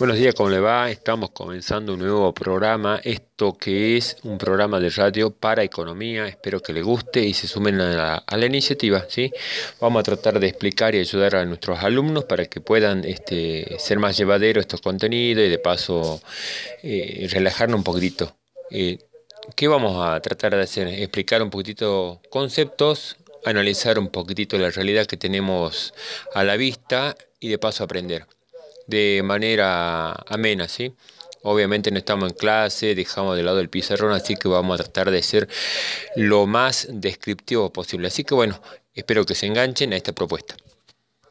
Buenos días, ¿cómo le va? Estamos comenzando un nuevo programa, esto que es un programa de radio para economía, espero que le guste y se sumen a la, iniciativa, ¿sí? Vamos a tratar de explicar y ayudar a nuestros alumnos para que puedan este, ser más llevaderos estos contenidos y de paso eh, relajarnos un poquitito. Eh, ¿Qué vamos a tratar de hacer? Explicar un poquitito conceptos, analizar un poquitito la realidad que tenemos a la vista y de paso aprender de manera amena, ¿sí? Obviamente no estamos en clase, dejamos de lado el pizarrón, así que vamos a tratar de ser lo más descriptivo posible. Así que bueno, espero que se enganchen a esta propuesta.